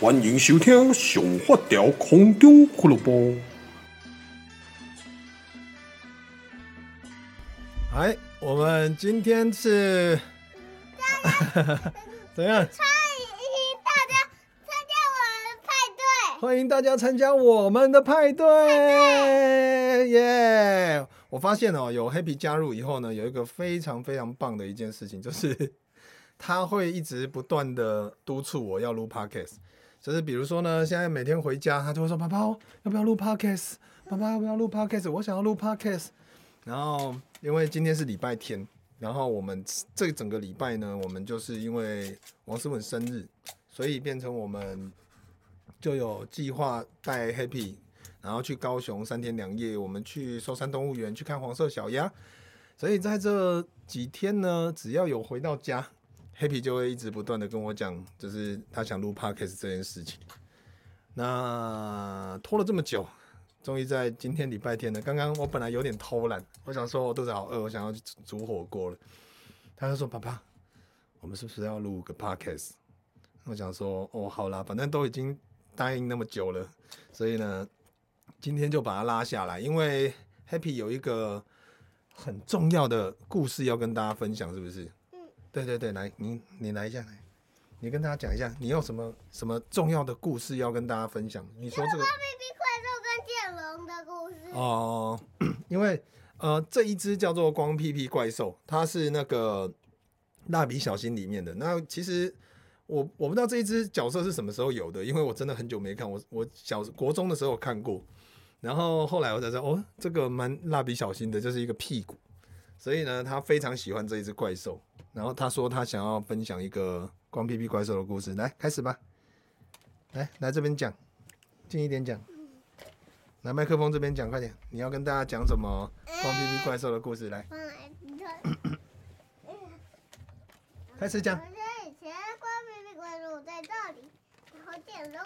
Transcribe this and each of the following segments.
欢迎收听《上发条空中俱乐部》。哎，我们今天是 怎样？欢迎大家参加我们的派对！耶！Yeah! 我发现哦，有 Happy 加入以后呢，有一个非常非常棒的一件事情，就是他会一直不断的督促我要录 Podcast。就是比如说呢，现在每天回家，他就会说：“爸爸，要不要录 Podcast？爸爸，要不要录 Podcast？我想要录 Podcast。”然后因为今天是礼拜天，然后我们这整个礼拜呢，我们就是因为王思文生日，所以变成我们就有计划带 Happy，然后去高雄三天两夜，我们去寿山动物园去看黄色小鸭。所以在这几天呢，只要有回到家。Happy 就会一直不断的跟我讲，就是他想录 Podcast 这件事情。那拖了这么久，终于在今天礼拜天了。刚刚我本来有点偷懒，我想说我肚子好饿，我想要去煮火锅了。他就说：“爸爸，我们是不是要录个 Podcast？” 我想说：“哦，好啦，反正都已经答应那么久了，所以呢，今天就把它拉下来。因为 Happy 有一个很重要的故事要跟大家分享，是不是？”对对对，来，你你来一下，来，你跟大家讲一下，你有什么什么重要的故事要跟大家分享？你说这个光屁屁怪兽跟剑龙的故事哦，因为呃，这一只叫做光屁屁怪兽，它是那个蜡笔小新里面的。那其实我我不知道这一只角色是什么时候有的，因为我真的很久没看，我我小国中的时候看过，然后后来我才知道，哦，这个蛮蜡笔小新的，就是一个屁股，所以呢，他非常喜欢这一只怪兽。然后他说他想要分享一个光屁屁怪兽的故事，来开始吧，来来这边讲，近一点讲，来麦克风这边讲，快点，你要跟大家讲什么光屁屁怪兽的故事？来，开始讲。以前光屁屁怪兽在这里，然后剑龙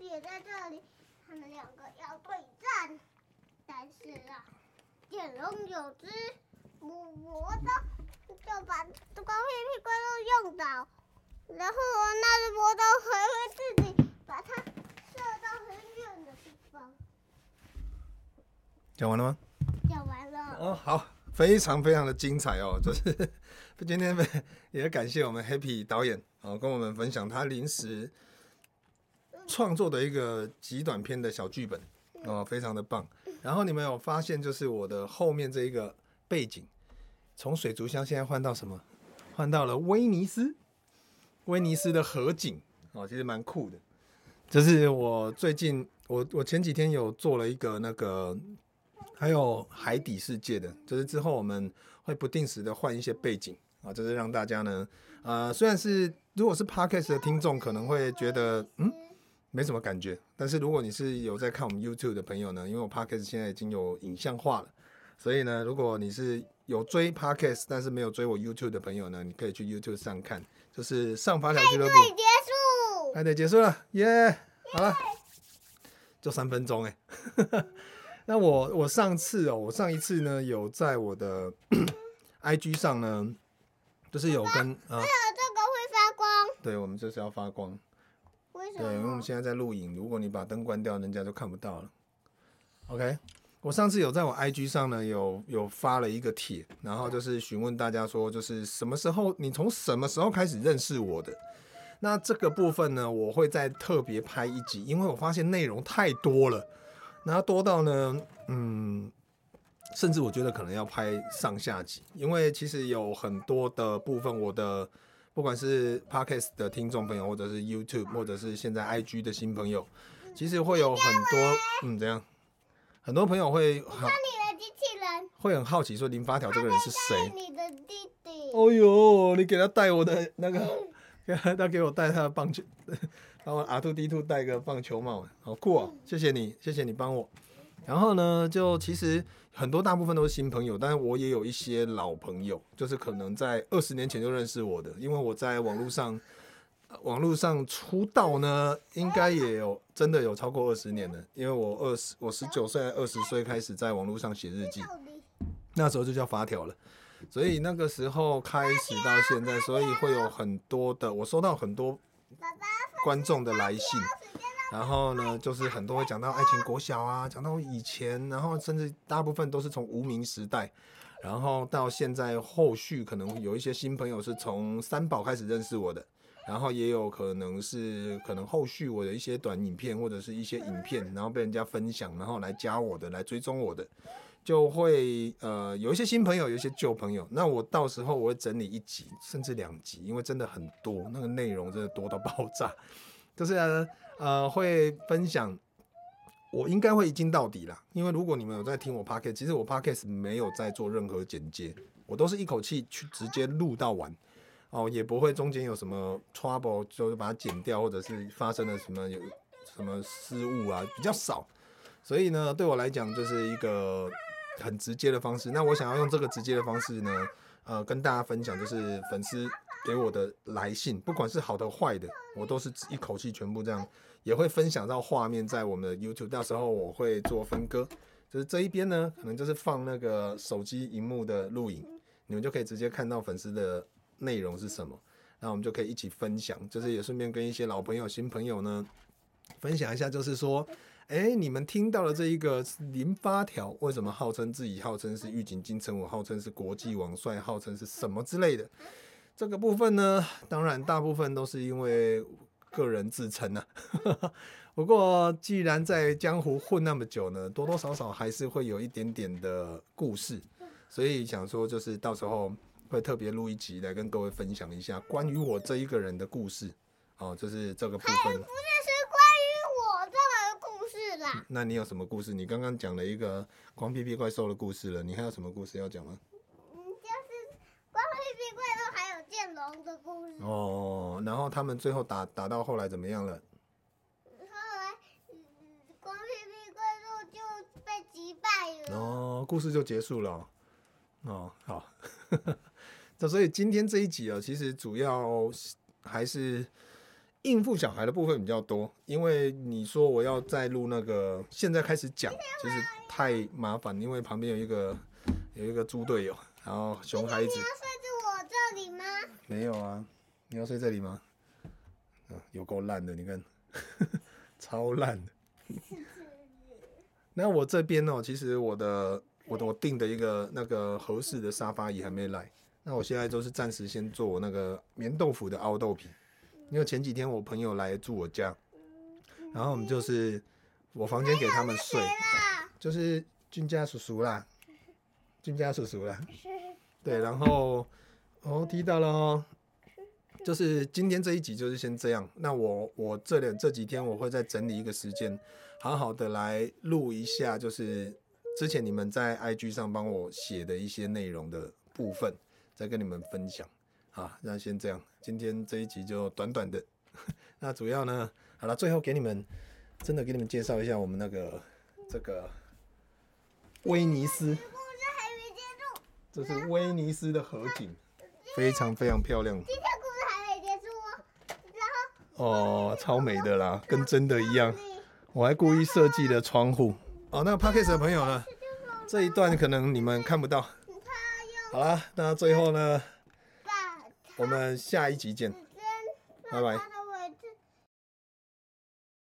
也在这里，他们两个要对战，但是啊，剑龙有只魔刀。就把光屁屁怪兽用到，然后那只魔刀还会自己把它射到很远的地方。讲完了吗？讲完了。哦，好，非常非常的精彩哦，就是 今天也感谢我们 Happy 导演哦，跟我们分享他临时创作的一个极短篇的小剧本哦，非常的棒。然后你们有发现，就是我的后面这一个背景。从水族箱现在换到什么？换到了威尼斯，威尼斯的河景哦，其实蛮酷的。就是我最近，我我前几天有做了一个那个，还有海底世界的，就是之后我们会不定时的换一些背景啊，就是让大家呢，呃，虽然是如果是 Podcast 的听众可能会觉得嗯没什么感觉，但是如果你是有在看我们 YouTube 的朋友呢，因为我 Podcast 现在已经有影像化了，所以呢，如果你是有追 Podcast 但是没有追我 YouTube 的朋友呢，你可以去 YouTube 上看，就是上发条俱乐部。派对结束，派对结束了，耶、yeah！好了，就三分钟哎。那我我上次哦，我上一次呢有在我的 IG 上呢，就是有跟啊，为什么这个会发光？对，我们就是要发光。为什么？对，因为我们现在在录影，如果你把灯关掉，人家就看不到了。OK。我上次有在我 IG 上呢，有有发了一个帖，然后就是询问大家说，就是什么时候你从什么时候开始认识我的？那这个部分呢，我会再特别拍一集，因为我发现内容太多了，然后多到呢，嗯，甚至我觉得可能要拍上下集，因为其实有很多的部分，我的不管是 Podcast 的听众朋友，或者是 YouTube，或者是现在 IG 的新朋友，其实会有很多，嗯，怎样。很多朋友会你的机器人，会很好奇说林发条这个人是谁？你的弟弟。哦呦，你给他带我的那个，他给我带他的棒球，帮我 R two D two 戴个棒球帽，好酷哦！谢谢你，谢谢你帮我。然后呢，就其实很多大部分都是新朋友，但是我也有一些老朋友，就是可能在二十年前就认识我的，因为我在网络上。网络上出道呢，应该也有真的有超过二十年了，因为我二十我十九岁二十岁开始在网络上写日记，那时候就叫发条了，所以那个时候开始到现在，所以会有很多的我收到很多观众的来信，然后呢，就是很多会讲到爱情国小啊，讲到以前，然后甚至大部分都是从无名时代，然后到现在后续可能有一些新朋友是从三宝开始认识我的，然后也有可能是可能后续我的一些短影片或者是一些影片，然后被人家分享，然后来加我的，来追踪我的。就会呃有一些新朋友，有一些旧朋友。那我到时候我会整理一集，甚至两集，因为真的很多，那个内容真的多到爆炸。就是呃会分享，我应该会一镜到底啦。因为如果你们有在听我 podcast，其实我 podcast 没有在做任何剪接，我都是一口气去直接录到完哦，也不会中间有什么 trouble，就是把它剪掉，或者是发生了什么有什么失误啊，比较少。所以呢，对我来讲就是一个。很直接的方式，那我想要用这个直接的方式呢，呃，跟大家分享，就是粉丝给我的来信，不管是好的坏的，我都是一口气全部这样，也会分享到画面在我们的 YouTube，到时候我会做分割，就是这一边呢，可能就是放那个手机荧幕的录影，你们就可以直接看到粉丝的内容是什么，那我们就可以一起分享，就是也顺便跟一些老朋友、新朋友呢分享一下，就是说。哎、你们听到了这一个零发条，为什么号称自己号称是预警金城武，号称是国际网帅，号称是什么之类的？这个部分呢，当然大部分都是因为个人自称啊。不过既然在江湖混那么久呢，多多少少还是会有一点点的故事，所以想说就是到时候会特别录一集来跟各位分享一下关于我这一个人的故事。哦，就是这个部分。不是是关于我这个故事啦那你有什么故事？你刚刚讲了一个光屁屁怪兽的故事了，你还有什么故事要讲吗？嗯，就是光屁屁怪兽还有剑龙的故事。哦，然后他们最后打打到后来怎么样了？后来，嗯，光屁屁怪兽就被击败了。哦，故事就结束了。哦，好。那所以今天这一集啊，其实主要还是。应付小孩的部分比较多，因为你说我要再录那个，现在开始讲，就是太麻烦，因为旁边有一个有一个猪队友，然后熊孩子。你要睡在我这里吗？没有啊，你要睡这里吗？嗯，有够烂的，你看，超烂的。那我这边呢，其实我的我的我订的一个那个合适的沙发椅还没来，那我现在都是暂时先做那个棉豆腐的凹豆皮。因为前几天我朋友来住我家，然后我们就是我房间给他们睡，就是俊家叔叔啦，俊家叔叔啦，对，然后哦听到了哦，就是今天这一集就是先这样，那我我这两这几天我会再整理一个时间，好好的来录一下，就是之前你们在 IG 上帮我写的一些内容的部分，再跟你们分享。啊，那先这样，今天这一集就短短的。那主要呢，好了，最后给你们真的给你们介绍一下我们那个这个威尼斯。这是威尼斯的河景，非常非常漂亮。今天故事还没结束哦。然后哦，超美的啦，跟真的一样。我还故意设计了窗户。哦，那 Podcast 的朋友呢？这一段可能你们看不到。好啦，那最后呢？我们下一集见，拜拜。